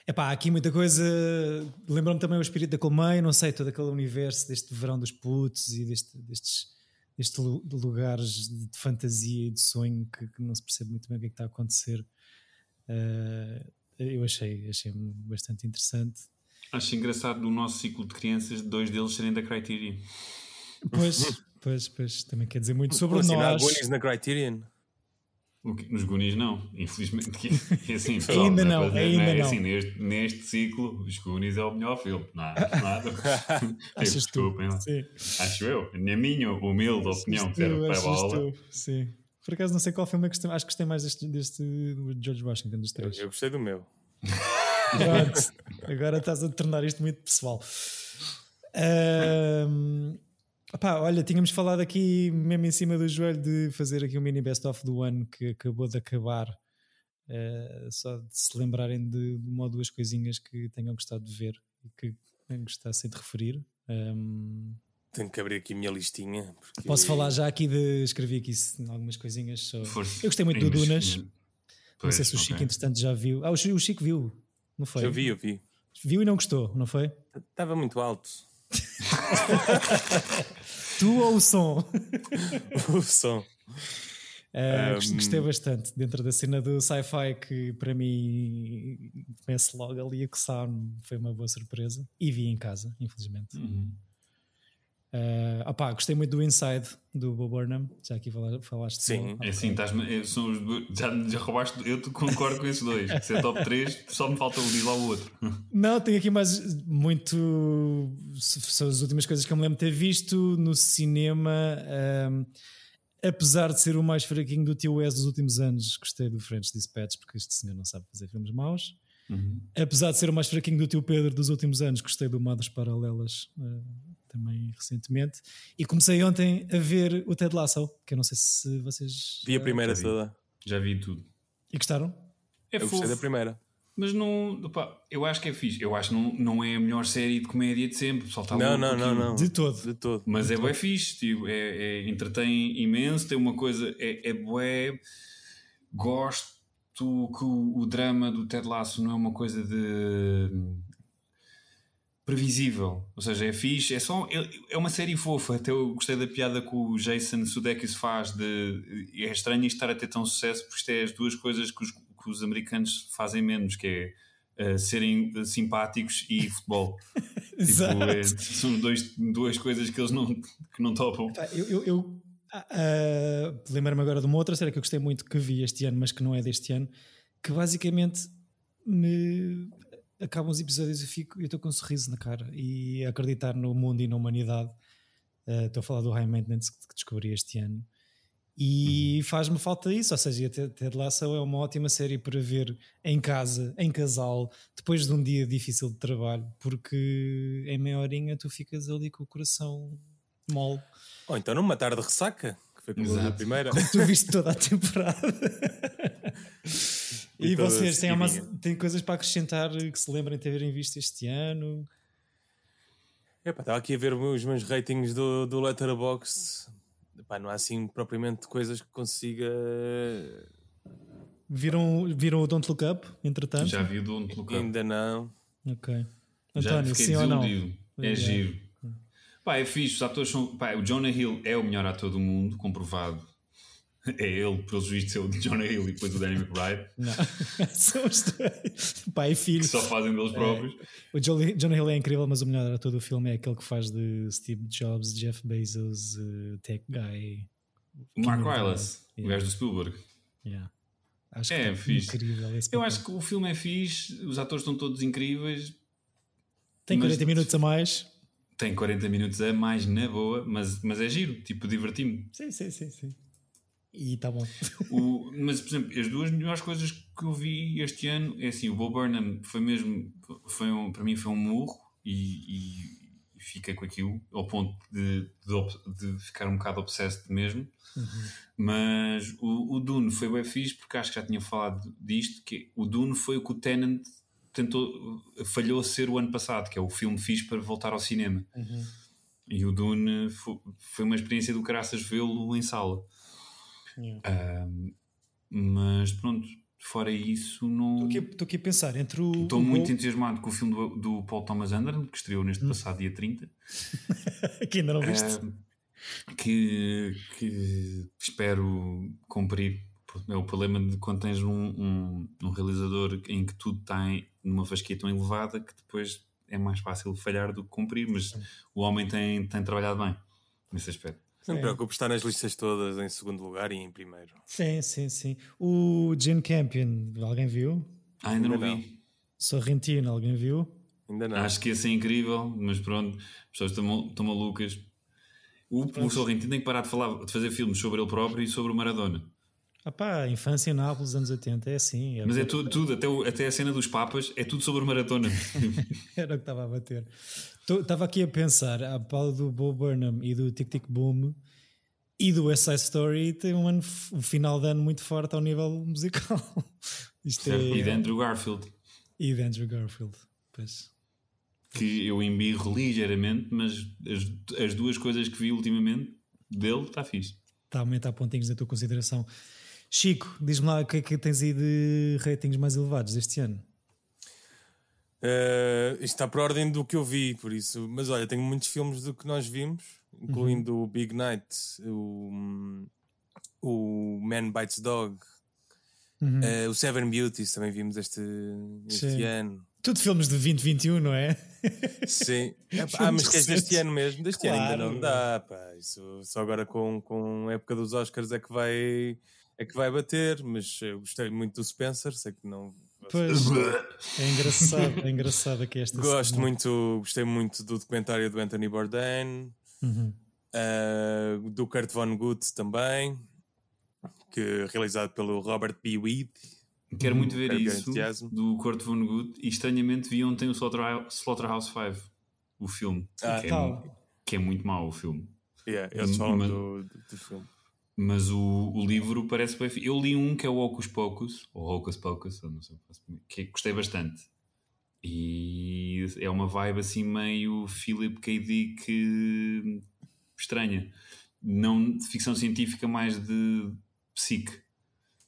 epá, há aqui muita coisa. Lembro-me também o espírito da Colmeia, não sei, todo aquele universo deste verão dos putos e deste, destes, destes lu- lugares de fantasia e de sonho que, que não se percebe muito bem o que é que está a acontecer. Uh, eu achei, achei bastante interessante. Acho engraçado no nosso ciclo de crianças, dois deles serem da Criterion. Pois, pois, pois, também quer dizer muito sobre nós. Na Criterion. Nos Goonies não, infelizmente. que- É assim, pessoal, Ainda é não, ainda é não. Assim, neste, neste ciclo, os Goonies é o melhor filme. Nada, nada. Achas tu? Desculpem lá. Sim. Acho eu, na minha humilde opinião, Achas que era tu, para a bola. tu, Sim. Por acaso não sei qual filme é que gostei, acho que gostei mais deste, deste do George Washington dos Eu, três. eu gostei do meu. Pronto, agora estás a tornar isto muito pessoal. Opá, olha, tínhamos falado aqui mesmo em cima do joelho de fazer aqui um mini best-of do ano que acabou de acabar. Eh, só de se lembrarem de uma ou duas coisinhas que tenham gostado de ver e que gostassem de referir. Ahm, Tenho que abrir aqui a minha listinha. porque- posso falar já aqui de. Escrevi aqui algumas coisinhas. só- Força. Eu gostei muito do Dunas. Não sei se o Chico, ok. entretanto, já viu. Ah, o Chico, o Chico viu, não foi? Eu vi, eu vi. Viu e não gostou, não foi? Estava muito alto. Tu ou o som? o som. Uh, um... Gostei bastante dentro da cena do sci-fi que para mim começa logo ali a coçar foi uma boa surpresa e vi em casa, infelizmente. Uhum. Uh, opá, gostei muito do Inside do Bob Burnham, já aqui falaste. Sim, é assim, estás é, são os já, já roubaste, eu concordo com esses dois. Se é top 3, só me falta um diz lá o outro. Não, tenho aqui mais muito. São as últimas coisas que eu me lembro de ter visto no cinema. Um, apesar de ser o mais fraquinho do tio Wes dos últimos anos, gostei do French Dispatch, porque este senhor não sabe fazer filmes maus. Uhum. Apesar de ser o mais fraquinho do tio Pedro dos últimos anos, gostei do Madres Paralelas. Uh, também recentemente. E comecei ontem a ver o Ted Lasso, que eu não sei se vocês. Vi a primeira já toda. Já vi tudo. E gostaram? É eu fofo, gostei da primeira. Mas não. Opa, eu acho que é fixe. Eu acho que não, não é a melhor série de comédia de sempre. Só tá não, não, não, não. De todo. De todo. Mas de é todo. bem fixe. Tipo, é, é, entretém imenso. Tem uma coisa. É, é bué. Gosto que o, o drama do Ted Lasso não é uma coisa de previsível. Ou seja, é fixe, é só. É, é uma série fofa. Até eu gostei da piada que o Jason Sudeikis faz. De, é estranho isto estar a ter tão sucesso, porque isto é as duas coisas que os, que os americanos fazem menos, que é uh, serem simpáticos e futebol. tipo, é, são dois, duas coisas que eles não, que não topam. Eu, eu, eu uh, lembro-me agora de uma outra série que eu gostei muito que vi este ano, mas que não é deste ano, que basicamente me acabam os episódios e fico, eu estou com um sorriso na cara e acreditar no mundo e na humanidade. Uh, estou a falar do High Maintenance que descobri este ano. E uhum. faz-me falta isso, ou seja, Ted Lasso é uma ótima série para ver em casa, em casal, depois de um dia difícil de trabalho, porque em meia horinha tu ficas ali com o coração mole. Ou então numa tarde de ressaca, que foi como a primeira. Como tu viste toda a temporada. E, e vocês têm, uma, têm coisas para acrescentar que se lembrem de terem visto este ano? Epá, estava aqui a ver os meus ratings do, do Letterboxd. Epá, não há assim propriamente coisas que consiga. Viram, viram o Don't Look Up, entretanto? Já vi o Don't Look Up. Ainda não. Ok. António, sim ou não? É, é giro. Pá, é fixe, os atores são. Pá, o Jonah Hill é o melhor ator do mundo, comprovado é ele, pelos vistos, é o de Jonah Hill e depois o Danny McBride. Não, são os dois. Pai e filho. Que só fazem deles é. próprios. O Jonah Hill é incrível, mas o melhor ator do filme é aquele que faz de Steve Jobs, Jeff Bezos, uh, Tech Guy. O Mark Rylance, yeah. o gajo do Spielberg. Yeah. Acho é, é fixe. incrível. Eu acho que o filme é fixe, os atores estão todos incríveis. Tem 40 minutos a mais. Tem 40 minutos a mais na boa, mas, mas é giro, tipo, diverti-me. Sim, sim, sim, sim. E está bom. o, mas, por exemplo, as duas melhores coisas que eu vi este ano é assim: o Bob Burnham foi mesmo, foi um, para mim, foi um murro e, e, fiquei com aquilo, ao ponto de, de, de ficar um bocado obsesso mesmo. Uhum. Mas o, o Dune foi bem fixe, porque acho que já tinha falado disto: que o Dune foi o que o Tenant tentou, falhou a ser o ano passado, que é o filme fixe para voltar ao cinema. Uhum. E o Dune foi, foi uma experiência do caraças vê-lo em sala. Yeah. mas pronto, fora isso, não. Estou aqui, a pensar entre o. Estou muito entusiasmado com o filme do, do, Paul Thomas Anderson, que estreou neste hum. passado dia 30. que ainda não viste. Uh, que, que espero cumprir. É o problema de quando tens um, um, um realizador em que tudo está numa fasquia tão elevada que depois é mais fácil falhar do que cumprir, mas o homem tem, tem trabalhado bem nesse aspecto. Não me preocupes, está nas listas todas em segundo lugar e em primeiro. Sim, sim, sim. O Jane Campion, alguém viu? Ah, ainda, ainda não, vi. Sorrentino, alguém viu? Ainda não. Acho que ia ser incrível, mas pronto, as pessoas estão, estão malucas. O, o Sorrentino tem que parar de, falar, de fazer filmes sobre ele próprio e sobre o Maradona. Ah pá, infância em Nápoles, anos 80, é assim. É Mas é tudo, tudo até, o, até a cena dos Papas, é tudo sobre Maratona. Era o que estava a bater. Estava aqui a pensar, a pau do Bo Burnham e do Tic Tic Boom e do West Side Story tem um, ano, um final de ano muito forte ao nível musical. Isto é, e de Andrew Garfield. E de Andrew Garfield, pois. Que eu embirro ligeiramente, mas as, as duas coisas que vi ultimamente dele está fixe. Está a aumentar pontinhos da tua consideração. Chico, diz-me lá o que é que tens aí de ratings mais elevados este ano. Uh, isto está por ordem do que eu vi, por isso. Mas olha, tenho muitos filmes do que nós vimos, incluindo uhum. o Big Night, o, o Man Bites Dog, Uhum. eh, o Seven Beauties também vimos este, este ano. Tudo filmes de 2021, não é? Sim. Ah, mas que é deste ano mesmo? Deste ano ainda Claro. não dá, pá. Isso só agora com, com a época dos Oscars é que vai, é que vai bater. Mas eu gostei muito do Spencer, sei que não. Pois. É engraçado, é engraçado aqui esta Gosto semana. muito, gostei muito do documentário do Anthony Bourdain, Uhum. ah, do Kurt Vonnegut também, que realizado pelo Robert B. Weed. Quero muito ver Curb Your isso do Kurt Vonnegut e estranhamente vi ontem o Slaughterhouse, Slaughterhouse 5, o filme, Ah, que, é, que é muito mau o filme. Yeah, eles falam do, do filme. Mas o, o livro parece bem. Eu li um que é o Hocus Pocus, ou Hocus Pocus, não sei, que gostei bastante. E é uma vibe assim meio Philip K. Dick estranha. Não de ficção científica, mais de psique.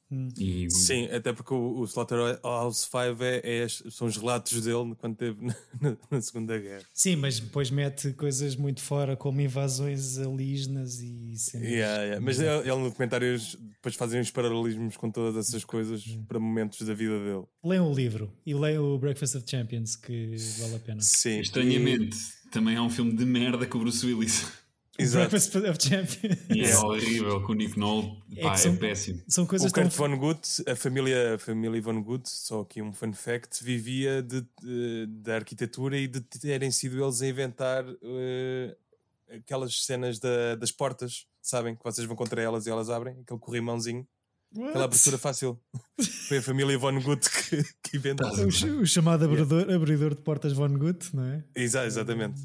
Hum. E Sim, até porque o, o Slaughterhouse 5 é, é são os relatos dele quando esteve na, na- na Segunda Guerra. Sim, mas depois mete coisas muito fora, como invasões alienígenas e cenas. Yeah, yeah. Mas ele, ele no documentário depois fazem os paralelismos com todas essas coisas para momentos da vida dele. Leiam o livro e leiam o Breakfast of Champions, que vale a pena. Sim, estranhamente, também há um filme de merda com o Bruce Willis. O Exato. Breakfast of Champions. E é Yeah. horrível com o Nick Nolte. É Pá, é, são- péssimo. São O coisas tão. Kurt Vonnegut, a família, a família Vonnegut, só aqui um fun fact, vivia de, de- da arquitetura e de terem sido eles a inventar eh, aquelas cenas da- das portas, sabem? Que vocês vão contra elas e elas abrem, aquele corrimãozinho, aquela What? abertura fácil. Foi a família Vonnegut que, que inventou. O, o chamado abridor, abridor de portas Von Gut, não é? Exa- exatamente.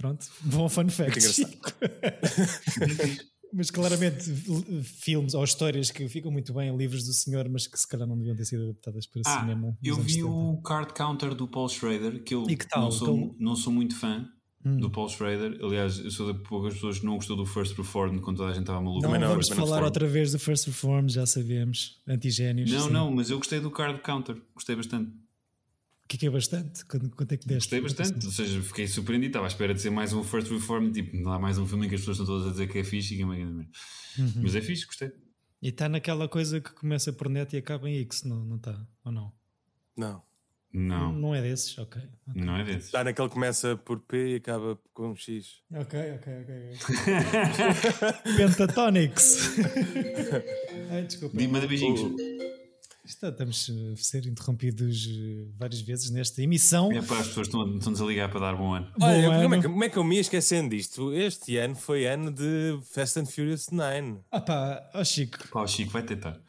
Pronto, bom fun fact. Mas claramente filmes ou histórias que ficam muito bem em livros do senhor, mas que se calhar não deviam ter sido adaptadas para Ah, cinema. eu vi 70. o Card Counter do Paul Schrader, que eu que tal? não, sou, Então- não sou muito fã Hum. do Paul Schrader. Aliás, eu sou de poucas pessoas que não gostou do First Reformed quando toda a gente estava maluca. Não, não, vamos não falar outra vez do First Reform, já sabemos. Antigénios. Não, sim. não, mas eu gostei do Card Counter. Gostei bastante. O que é que é bastante? Quanto, quanto é que deste? Gostei bastante. Ou seja, fiquei surpreendido. Estava à espera de ser mais um First Reformed. Tipo, não há mais um filme em que as pessoas estão todas a dizer que é fixe e que é uma grande merda. Uhum. Mas é fixe, gostei. E está naquela coisa que começa por net e acaba em X, não não está? Ou não? Não. Não, Não é desses? Ok. não é desses. Está naquele que começa por P e acaba com X. Ok, ok, ok. ok. Pentatonics. Ai, desculpa. Diz- Manda beijinhos. Está- Estamos a ser interrompidos eh, várias vezes nesta emissão. É para as pessoas estão- estão-nos a ligar para dar bom ano. Bom Olha, como, é ano. que, como é que eu me ia esquecendo disto? Este ano foi ano de Fast and Furious 9. Ah pá, ó Chico. Pá, o Chico vai tentar.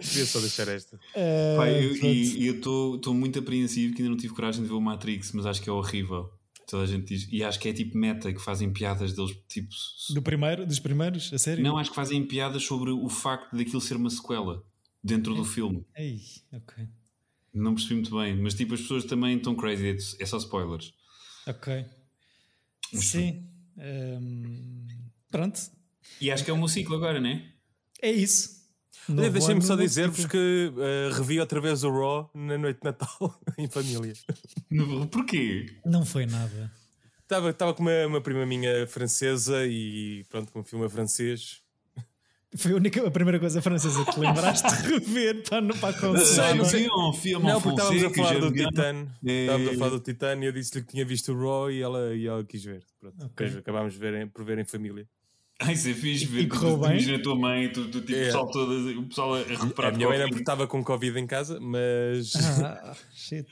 Queria só deixar esta. eh, Pá, eu estou muito apreensivo que ainda não tive coragem de ver o Matrix, mas acho que é horrível. Toda a gente diz. E acho que é tipo meta, que fazem piadas deles, tipo. Do primeiro, dos primeiros, a sério? Não, acho que fazem piadas sobre o facto daquilo ser uma sequela dentro do filme. Ei, ok. Não percebi muito bem, mas tipo, as pessoas também estão crazy, é- é só spoilers. Ok. Sim. ehm, pronto. E acho que é o meu ciclo agora, né? É isso. Olha, Deixem-me só dizer-vos que eh, revi outra vez o Raw na noite de Natal em família. Porquê? Não foi nada. Estava, estava com uma, uma prima minha francesa e pronto, com um filme francês. Foi a, única, a primeira coisa francesa que te lembraste de rever para, no- para a consola. não sei. um filme Não, porque estávamos a falar do. É. Estávamos a falar do Titã e eu disse-lhe que tinha visto o Raw e ela, e ela quis ver. Pronto. Ok. Depois acabámos de ver por ver em família. Ai, isso é fixe ver E? Imagina a tua mãe, tu, tu, tipo, É. o pessoal todo, o pessoal a recuperar a minha mãe estava com Covid em casa, mas. Ah, shit.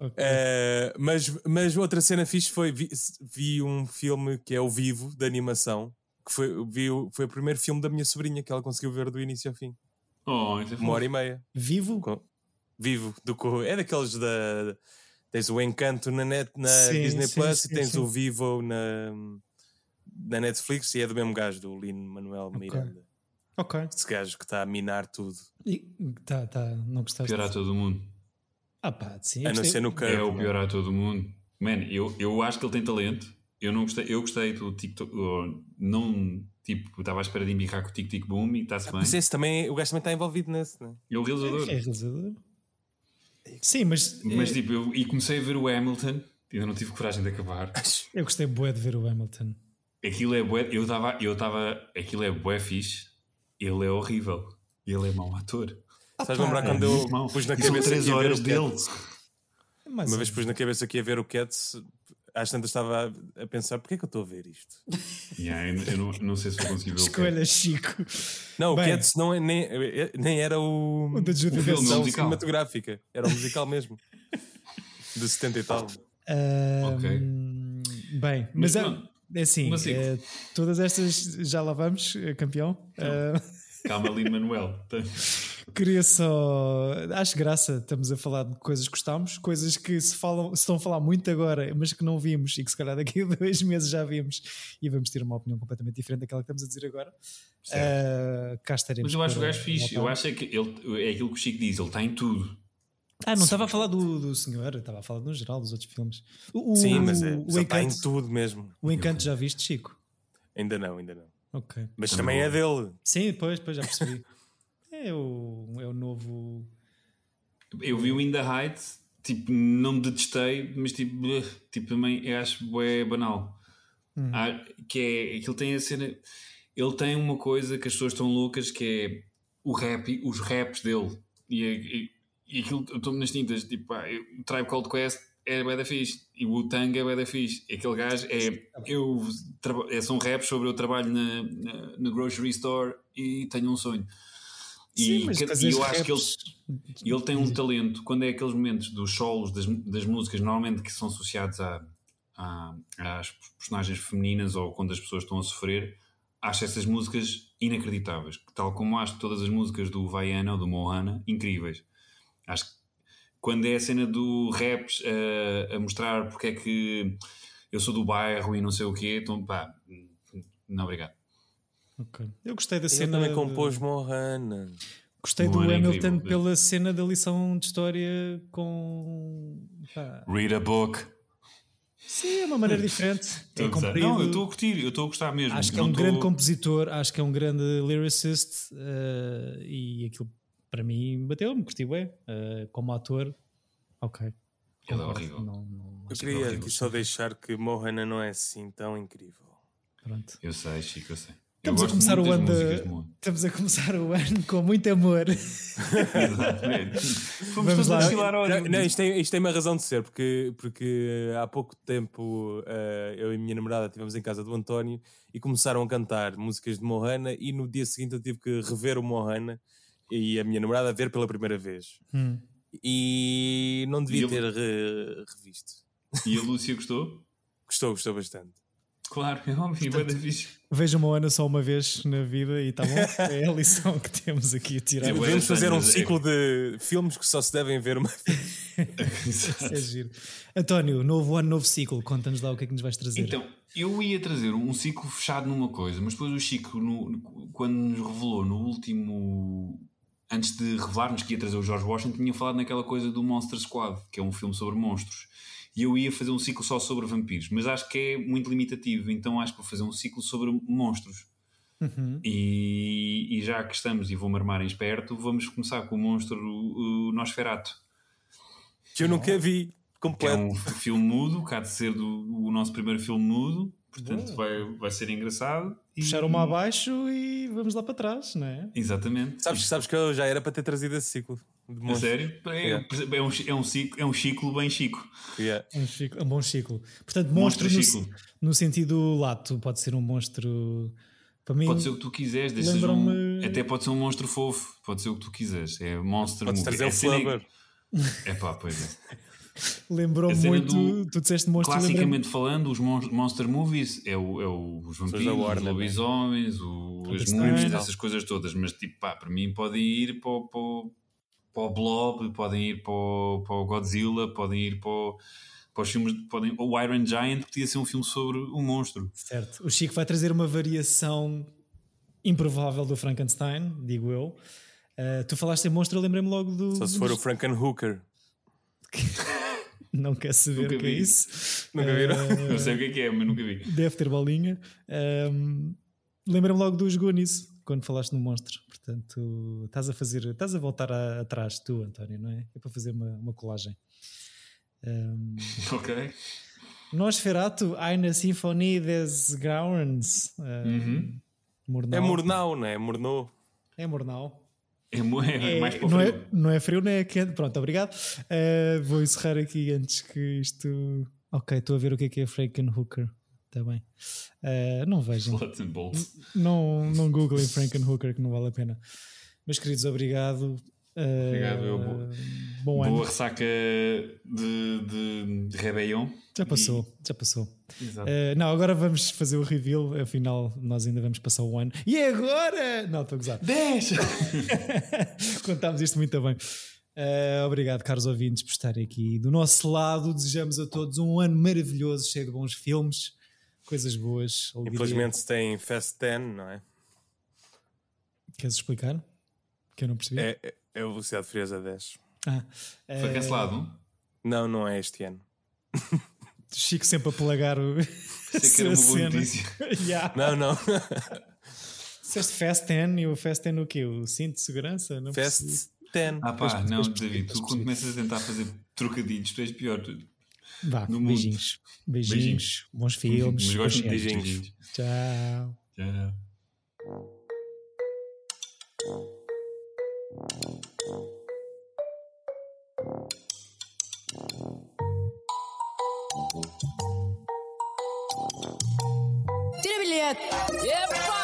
Ok. Eh, mas, mas outra cena fixe foi vi, vi um filme que é o Vivo de animação que foi, vi, o- foi o primeiro filme da minha sobrinha que ela conseguiu ver do início ao fim, Oh, isso é uma hora e meia. Vivo? Com- Vivo do co- é daqueles da tens o Encanto na, net, na Sim, Disney sim, Plus sim, e tens sim. o Vivo na, na Netflix e é do mesmo gajo, do Lino Manuel Miranda. Ok. Esse gajo que está a minar tudo. E- Tá, tá, não gostaste? Pior a todo mundo. Ah pá, sim. A não ser no Curve. É o né? pior a todo mundo. Man, eu, eu acho que ele tem talento. Eu não gostei, eu gostei do TikTok. Não, tipo, estava à espera de embirrar com o Tic Tic Boom e está-se bem. Mas esse também, o gajo também está envolvido nesse, né? É o realizador. É realizador? Sim, mas, Mas eh, tipo, eu, e comecei a ver o Hamilton. Ainda não tive coragem de acabar. eu gostei bué de ver o Hamilton. Aquilo é bué, eu estava, eu estava, aquilo é bué fixe, ele é horrível, ele é mau ator. Estás a lembrar pá, quando é eu muito mau. pus na cabeça três ver horas o dele. Cats? Mas, Uma vez pus na cabeça que ia ver o Cats, às tantas estava a pensar, porquê é que eu estou a ver isto? Yeah, eu eu não, não sei se vou conseguir ver o escolha, Chico. Não, Bem. o Cats não é, nem, nem era o, O da a Dench. versão musical. cinematográfica, era o musical mesmo. De 70 e tal. Ok. Bem, Mas mas, é, é assim, mas sim. é, todas estas já lá vamos, eh, campeão. Ah, Calma ali, Manuel. queria só. Acho graça, estamos a falar de coisas que gostámos, coisas que se, falam, se estão a falar muito agora, mas que não vimos e que se calhar daqui a dois meses já vimos e vamos ter uma opinião completamente diferente daquela que estamos a dizer agora. Ah, cá estaremos. Mas eu acho o gajo fixe, eu acho é que ele, é aquilo que o Chico diz, ele está em tudo. Ah, não estava a falar do, do senhor, estava a falar no geral dos outros filmes. O, Sim, mas é, o, está em encanto, tudo mesmo. o encanto já viste, Chico? Ainda não, ainda não. Ok. Mas também é dele. Sim, depois, depois já percebi. é, o, é o novo. Eu vi o In the Heights, tipo, não me detestei, mas tipo, tipo também eu acho é banal. Ah, que é, aquilo tem a cena, ele tem uma coisa que as pessoas estão loucas que é o rap, os raps dele. E, é- e, e aquilo, eu estou-me nas tintas, tipo, eu- o Tribe Called Quest é da fixe, e o Tang é da fixe. E aquele gajo é, eu, é, são raps sobre eu trabalho na, na, na grocery store e tenho um sonho. Sim, E, fazer e eu acho que ele, ele tem um talento, quando é aqueles momentos dos solos das, das músicas, normalmente que são associados a, a- às personagens femininas ou quando as pessoas estão a sofrer, acho essas músicas inacreditáveis. Tal como acho todas as músicas do Vaiana ou do Mohana incríveis. Acho que quando é a cena do raps a, a mostrar porque é que eu sou do bairro e não sei o quê, então pá, não obrigado. Ok. Eu gostei da Ele cena. também de- compôs Mohana. Gostei do Moana é Hamilton incrível. pela cena da lição de história com. pá, Read a book. Sim, é uma maneira diferente. É comprido. Não, eu estou a curtir, eu estou a gostar mesmo. Acho que é um grande estou- compositor, acho que é um grande lyricist eh, e aquilo para mim bateu-me, curti bem. Eh, como ator, ok. Ele é horrível. Não, não, Eu queria horrível, só deixar que Mohana não é assim tão incrível. pronto. Eu sei, Chico, eu sei. Estamos a eu começar o ano de-. Estamos a começar o ano com muito amor. Exatamente. Fomos Vamos todos lá. Não, não, isto, tem, isto tem uma razão de ser, porque, porque há pouco tempo eh, eu e a minha namorada estivemos em casa do António e começaram a cantar músicas de Mohana e no dia seguinte eu tive que rever o Mohana e a minha namorada a ver pela primeira vez. Hum. E não devia E ter re- revisto. E a Lúcia gostou? Gostou, gostou bastante. Claro, é óbvio, é fixe. Veja uma Ana só uma vez na vida e está bom. É a lição que temos aqui a tirar. Devemos fazer um é- ciclo de filmes que só se devem ver uma É giro. António, novo ano, novo ciclo. Conta-nos lá o que é que nos vais trazer. Então, eu ia trazer um ciclo fechado numa coisa, mas depois o Chico, no- no- quando nos revelou no último. Antes de revelar-nos que ia trazer o George Washington, tinha falado naquela coisa do Monster Squad, que é um filme sobre monstros. E eu ia fazer um ciclo só sobre vampiros, mas acho que é muito limitativo, então acho que vou fazer um ciclo sobre monstros. Uhum. E, e já que estamos e vou-me armar em esperto, vamos começar com o monstro o, o Nosferato. que eu nunca vi Que é completo. um filme mudo, cá de ser do, o nosso primeiro filme mudo, portanto vai, vai ser engraçado. E- Puxar uma abaixo e vamos lá para trás, não é? Exatamente. Sabes, sabes que eu já era para ter trazido esse ciclo. De sério? É, Yeah. é, um, é, um ciclo, é um ciclo bem chico. Yeah. Um, ciclo- um bom ciclo. Portanto, monstro, Monstro no, ciclo. no sentido lato. Pode ser um monstro. Para mim, Pode ser o que tu quiseres, um, até pode ser um monstro fofo, pode ser o que tu quiseres. É monster Podes movie. trazer É o Flubber. É pá, pois é. cena muito. do- Tu disseste monstro. Classicamente falando, os mon- monster movies é, o, é o- os da vampiros, os né? lobisomens, o, as Frankenstein. múmias, essas coisas todas. Mas tipo, pá, para mim podem ir para o, para para o Blob, podem ir para o, para o Godzilla, podem ir para, o- para os filmes, podem, o Iron Giant podia ser um filme sobre um monstro. Certo. O Chico vai trazer uma variação improvável do Frankenstein, digo eu. Uh, tu falaste em monstro, eu lembrei-me logo do. Só se for o Frankenhooker. Não quer saber Nunca o que é isso. Nunca viram? Não sei o que é que é, mas nunca vi. Deve ter bolinha. Um, Lembra-me logo dos Goonies quando falaste no monstro. Portanto, estás a fazer, estás a voltar a- atrás, tu, António, não é? É para fazer uma, uma colagem. Um, Ok. Nosferatu, eine Sinfonie des Grauens. Uh, Uhum. Murnau. É Murnau, não é? Murnau. É Murnau. É, é É, mais para o não, frio. é, não é frio, nem é quente. Pronto, obrigado. Uh, vou encerrar aqui antes que isto. Ok, estou a ver o que é que é Frankenhooker. Está bem. Uh, não vejam. Não, não googlem Frankenhooker, que não vale a pena. Meus queridos, obrigado. Obrigado, eu vou- Bom ano. Boa ressaca de, de, de Réveillon. Já passou, já passou. Exato. Uh, não, agora vamos fazer o reveal. Afinal, nós ainda vamos passar o ano. E agora? Não, estou a gozar. 10! Contámos isto muito bem. Uh, obrigado, caros ouvintes, por estarem aqui do nosso lado. Desejamos a todos um ano maravilhoso, cheio de bons filmes, coisas boas. Infelizmente se tem Fast 10, não é? Queres explicar? Que eu não percebi. É, é, é a velocidade furiosa 10. Ah, Foi uh, cancelado? Não, não é este ano. Chico sempre a pelagar o. Sei que cena. notícia. yeah. Não, não. Disseste Fast 10 e o Fast 10 o quê? O cinto de segurança? Não. Fast 10. Ah pá, Depois- não, depois- David, depois tu quando começas a tentar fazer trocadilhos, tu és pior. Tu- Vá, no mundo. beijinhos. beijinhos. Beijinhos. Bons filmes. Mas gosto de beijinhos. Tchau. Tchau. Tira bilhete! Epa!